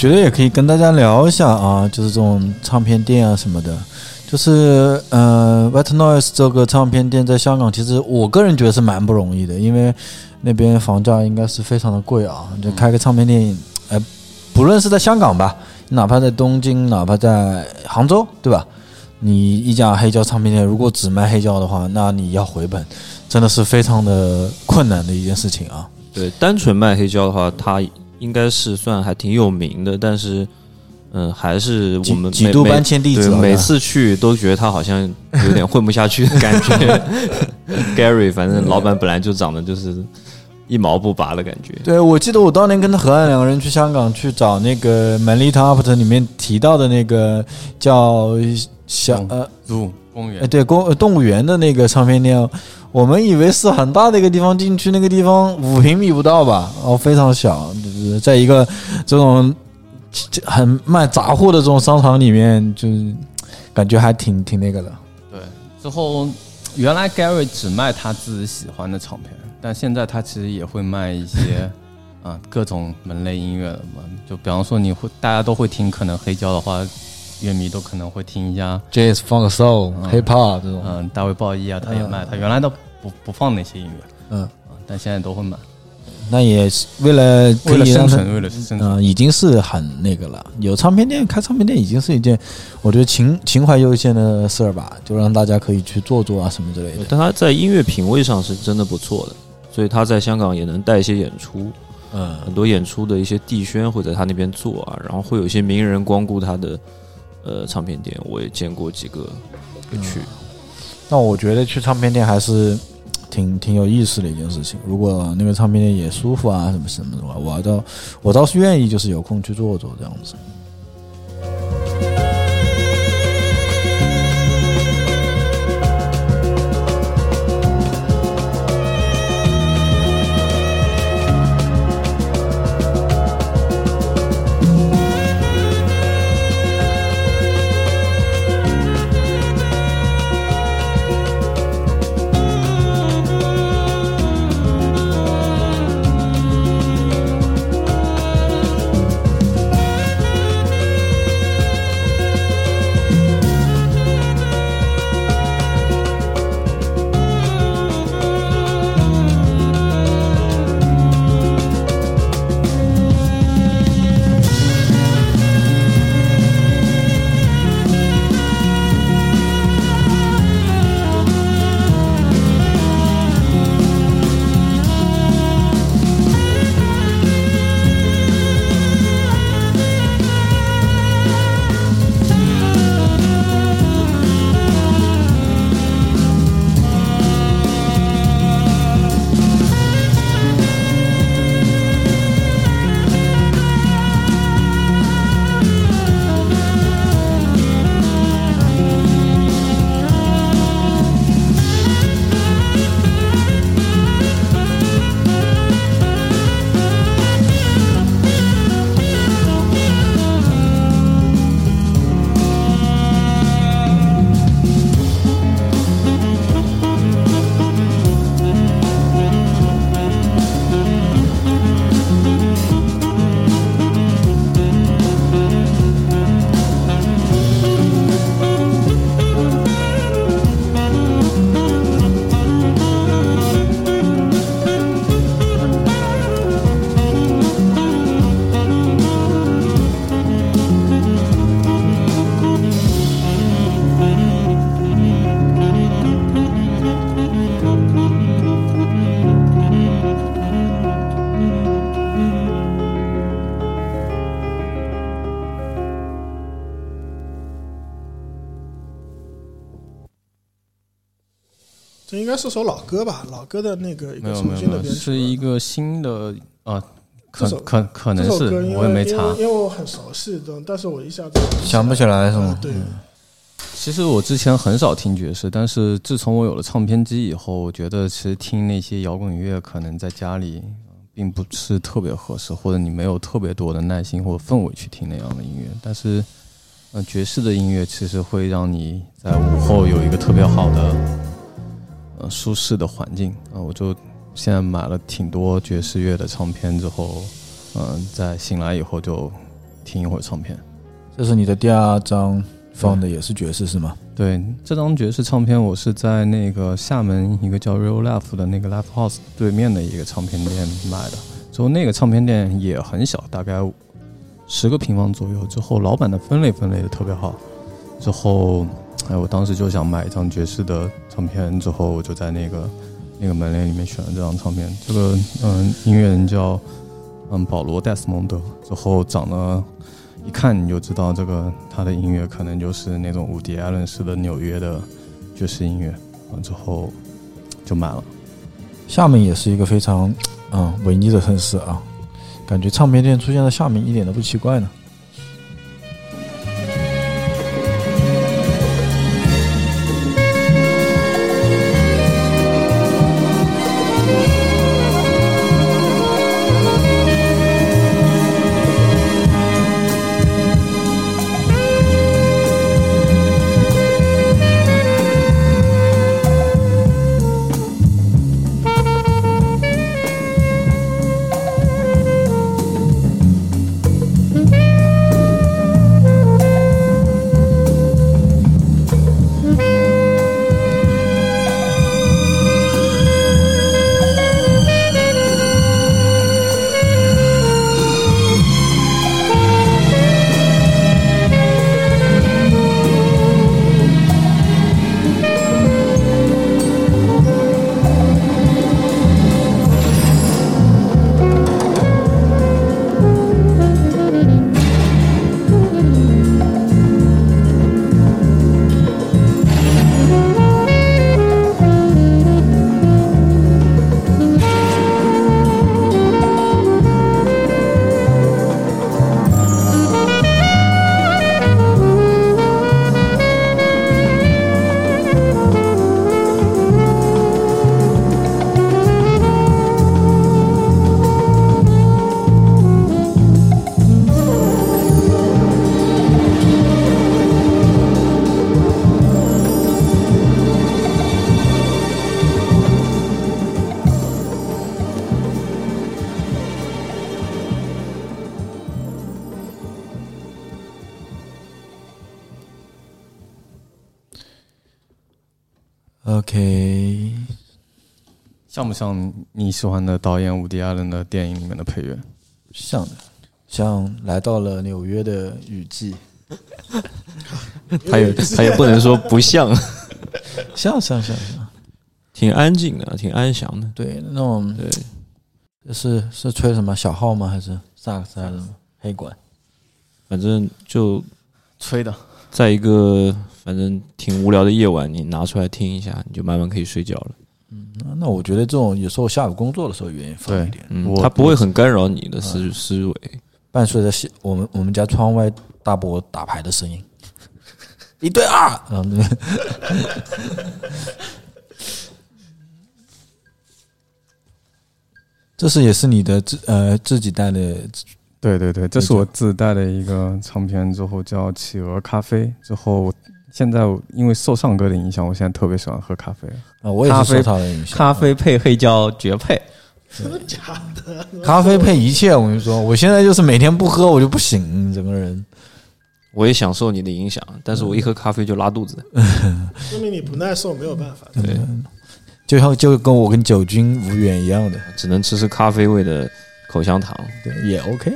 觉得也可以跟大家聊一下啊，就是这种唱片店啊什么的。就是呃，White Noise 这个唱片店在香港，其实我个人觉得是蛮不容易的，因为那边房价应该是非常的贵啊。就开个唱片店，呃，不论是在香港吧，哪怕在东京，哪怕在杭州，对吧？你一家黑胶唱片店，如果只卖黑胶的话，那你要回本，真的是非常的困难的一件事情啊。对，单纯卖黑胶的话，它应该是算还挺有名的，但是，嗯，还是我们几度搬迁弟子对，啊每次去都觉得他好像有点混不下去的感觉。Gary，反正老板本来就长得就是一毛不拔的感觉。对，我记得我当年跟他何岸两个人去香港去找那个《Manly Top》里面提到的那个叫小嗯呃，入公园哎，对公呃动物园的那个唱片店，我们以为是很大的一个地方，进去那个地方五平米不到吧，哦，非常小，就是在一个这种很卖杂货的这种商场里面，就是感觉还挺挺那个的。对，之后原来 Gary 只卖他自己喜欢的唱片，但现在他其实也会卖一些 啊各种门类音乐的嘛。就比方说你会大家都会听，可能黑胶的话，乐迷都可能会听一下，Jazz、Funk、Soul、嗯 Hip Hop 这种，嗯、大卫鲍伊啊，他也卖，他原来都不不放那些音乐，嗯啊，但现在都会买，那也是为了可为了以让他生存，为了生存。嗯、已经是很那个了。有唱片店开唱片店已经是一件，我觉得情情怀优先的事儿吧，就让大家可以去做做啊什么之类的。但他在音乐品味上是真的不错的，所以他在香港也能带一些演出，嗯很多演出的一些地宣会在他那边做啊，然后会有一些名人光顾他的呃唱片店，我也见过几个会去。那我觉得去唱片店还是挺挺有意思的一件事情。如果那个唱片店也舒服啊什么什么的话，我倒我倒是愿意，就是有空去坐坐这样子。该是首老歌吧，老歌的那个一个重没有没有没有，新的编曲。是一个新的啊，可可可能是我也没查因为。我很熟悉的，但是我一下子想不起来是吗啊？对，其实我之前很少听爵士，但是自从我有了唱片机以后，我觉得其实听那些摇滚乐可能在家里呃并不是特别合适，或者你没有特别多的耐心或者氛围去听那样的音乐。但是，呃，爵士的音乐其实会让你在午后有一个特别好的呃舒适的环境啊、我就现在买了挺多爵士乐的唱片之后，嗯、在醒来以后就听一会儿唱片。这是你的第二张放的也是爵士是吗？对，这张爵士唱片我是在那个厦门一个叫 Real Life 的那个 Live House 对面的一个唱片店买的。之后那个唱片店也很小，大概十个平方左右。之后老板的分类分类的特别好。之后，哎，我当时就想买一张爵士的唱片，之后我就在那个那个门帘里面选了这张唱片。这个嗯，音乐人叫嗯保罗戴斯蒙德。之后长得一看你就知道，这个他的音乐可能就是那种伍迪·艾伦式的纽约的爵士音乐。完之后就买了。厦门也是一个非常嗯文艺的城市啊，感觉唱片店出现在厦门一点都不奇怪呢。不像你喜欢的导演伍迪·艾伦的电影里面的配乐？像的，像来到了纽约的雨季，他也他也不能说不像，像像像像，挺安静的，挺安详的。对，那种对，是是吹什么小号吗？还是萨克斯还是什么黑管？反正就吹的。在一个反正挺无聊的夜晚，你拿出来听一下，你就慢慢可以睡觉了。那那我觉得这种有时候下午工作的时候原因放一点，嗯，我它不会很干扰你的思思维。伴随着西我们我们家窗外大伯打牌的声音，一对二，然 后这是也是你的自呃自己带的对对对，这是我自带的一个唱片，之后叫企鹅咖啡。之后现在因为受上哥的影响，我现在特别喜欢喝咖啡。啊，我也咖啡是受他的影响。咖啡配黑椒绝配。真的假的？咖啡配一切，我跟你说，我现在就是每天不喝我就不行，整个人。我也享受你的影响，但是我一喝咖啡就拉肚子。说明你不耐受，没有办法。对，就像就跟我跟酒精无缘一样的，只能吃吃咖啡味的口香糖。对，也 OK。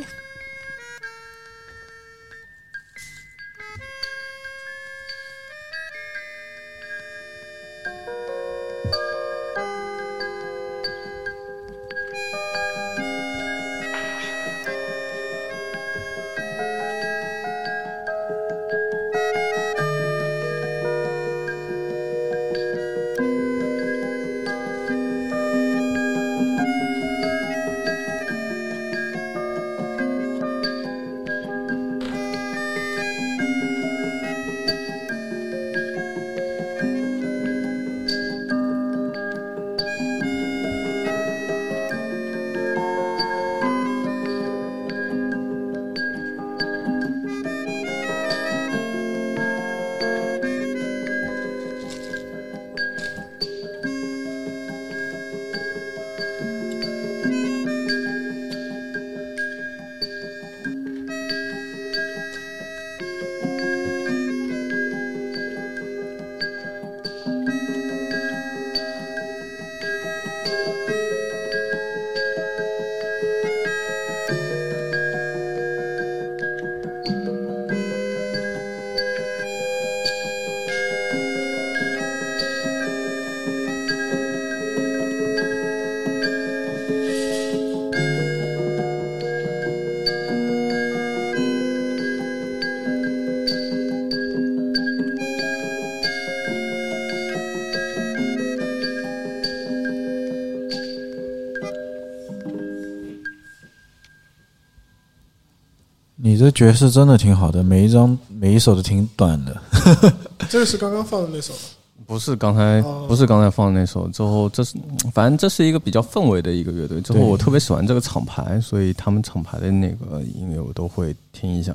这爵士真的挺好的，每一张每一首都挺短的。这个是刚刚放的那首吗，不是刚才哦不是刚才放的那首，之后这是反正这是一个比较氛围的一个乐队。之后我特别喜欢这个厂牌，所以他们厂牌的那个音乐我都会听一下。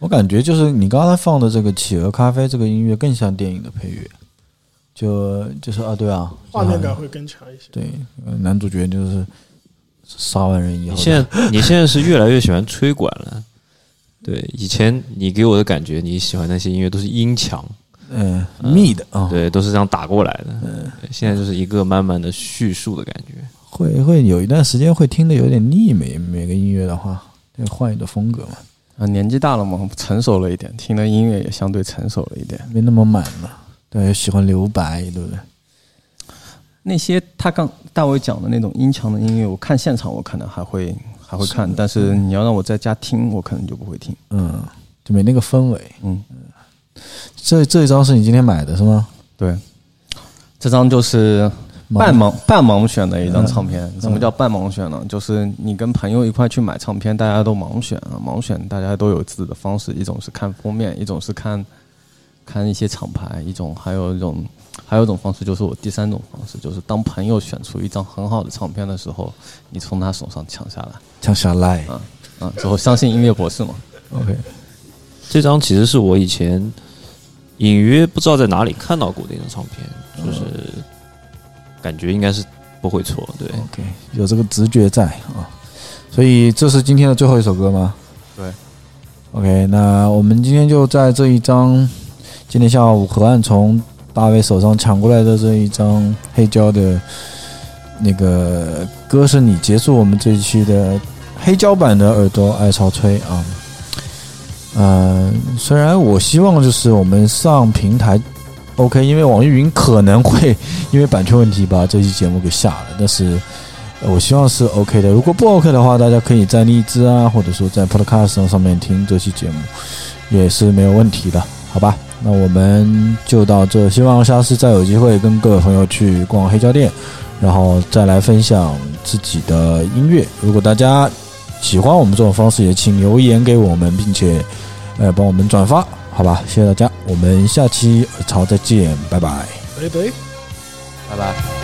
我感觉就是你刚才放的这个企鹅咖啡这个音乐更像电影的配乐，就就是啊，对啊，画面感会更强一些。对，呃男主角就是杀完人以后，你现在你现在是越来越喜欢吹管了。对，以前你给我的感觉，你喜欢那些音乐都是音强，嗯密的啊，对，都是这样打过来的。嗯现在就是一个慢慢的叙述的感觉。会会有一段时间会听的有点腻，每每个音乐的话，得换一个风格嘛，啊，年纪大了嘛，成熟了一点，听的音乐也相对成熟了一点。没那么满了。对，喜欢留白，对不对？那些他刚大卫讲的那种音强的音乐，我看现场我可能还会还会看，但是你要让我在家听，我可能就不会听。嗯，就没那个氛围。嗯，这这一张是你今天买的是吗？对，这张就是半盲半盲选的一张唱片。什么叫半盲选呢？就是你跟朋友一块去买唱片，大家都盲选啊，盲选大家都有自己的方式，一种是看封面，一种是看看一些厂牌，一种还有一种还有一种方式就是我第三种方式，就是当朋友选出一张很好的唱片的时候，你从他手上抢下来抢下来。啊啊，之后相信音乐博士嘛。OK，这张其实是我以前隐约不知道在哪里看到过的一张唱片，就是感觉应该是不会错。对，OK，有这个直觉在啊，所以这是今天的最后一首歌吗？对。OK，那我们今天就在这一张今天下午河岸从大卫手上抢过来的这一张黑胶的那个歌是你结束我们这一期的黑胶版的耳朵爱潮吹啊。嗯、虽然我希望就是我们上平台 OK，因为网易云可能会因为版权问题把这期节目给下了，但是我希望是 OK 的。如果不 OK 的话，大家可以在荔枝啊，或者说在 Podcast 上面听这期节目，也是没有问题的，好吧？那我们就到这，希望下次再有机会跟各位朋友去逛黑胶店，然后再来分享自己的音乐。如果大家喜欢我们这种方式，也请留言给我们，并且呃帮我们转发，好吧？谢谢大家，我们下期耳潮再见，拜拜。拜拜。拜拜。